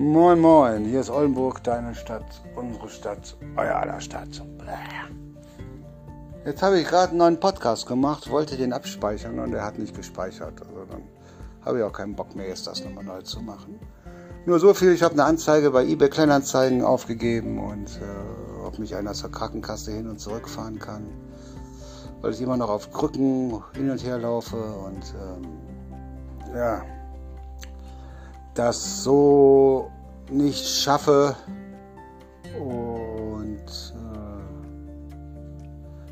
Moin Moin, hier ist Oldenburg, deine Stadt, unsere Stadt, euer aller Stadt. Jetzt habe ich gerade einen neuen Podcast gemacht, wollte den abspeichern und er hat nicht gespeichert. Also dann habe ich auch keinen Bock mehr, jetzt das nochmal neu zu machen. Nur so viel, ich habe eine Anzeige bei eBay Kleinanzeigen aufgegeben und äh, ob mich einer zur Krankenkasse hin und zurück fahren kann. Weil ich immer noch auf Krücken hin und her laufe und ähm, ja, das so nicht schaffe und äh,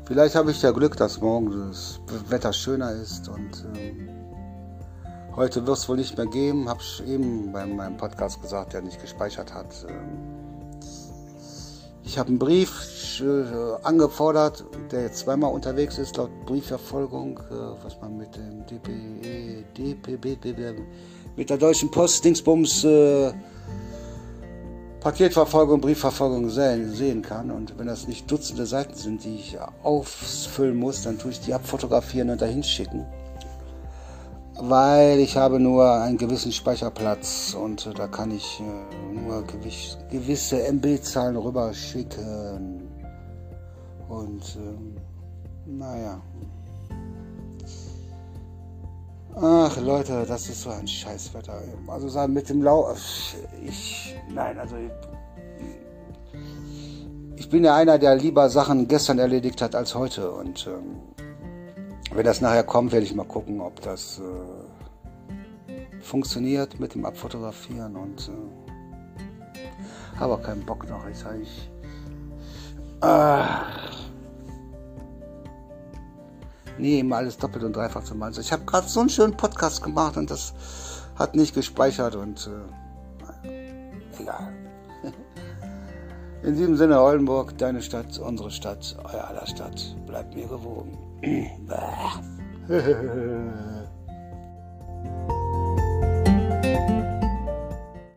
vielleicht habe ich ja Glück, dass morgen das Wetter schöner ist und äh, heute wird es wohl nicht mehr geben. Habe ich eben bei meinem Podcast gesagt, der nicht gespeichert hat. Äh, ich habe einen Brief äh, angefordert, der jetzt zweimal unterwegs ist, laut Briefverfolgung, äh, was man mit dem DPE, DPB, mit der Deutschen Post Dingsbums äh, Paketverfolgung, Briefverfolgung sehen, sehen kann. Und wenn das nicht Dutzende Seiten sind, die ich ausfüllen muss, dann tue ich die abfotografieren und dahin schicken. Weil ich habe nur einen gewissen Speicherplatz und da kann ich äh, nur gewisse MB-Zahlen rüberschicken. Und ähm, naja, Ach Leute, das ist so ein Scheißwetter. Also sagen mit dem Lau. Ich. Nein, also. Ich bin ja einer, der lieber Sachen gestern erledigt hat als heute. Und ähm, wenn das nachher kommt, werde ich mal gucken, ob das äh, funktioniert mit dem Abfotografieren. Und äh, habe keinen Bock noch. Ich sage ich. Äh, Nee, immer alles doppelt und dreifach zu machen. Ich habe gerade so einen schönen Podcast gemacht und das hat nicht gespeichert und äh, egal. In diesem Sinne, Oldenburg, deine Stadt, unsere Stadt, euer aller Stadt. Bleibt mir gewogen.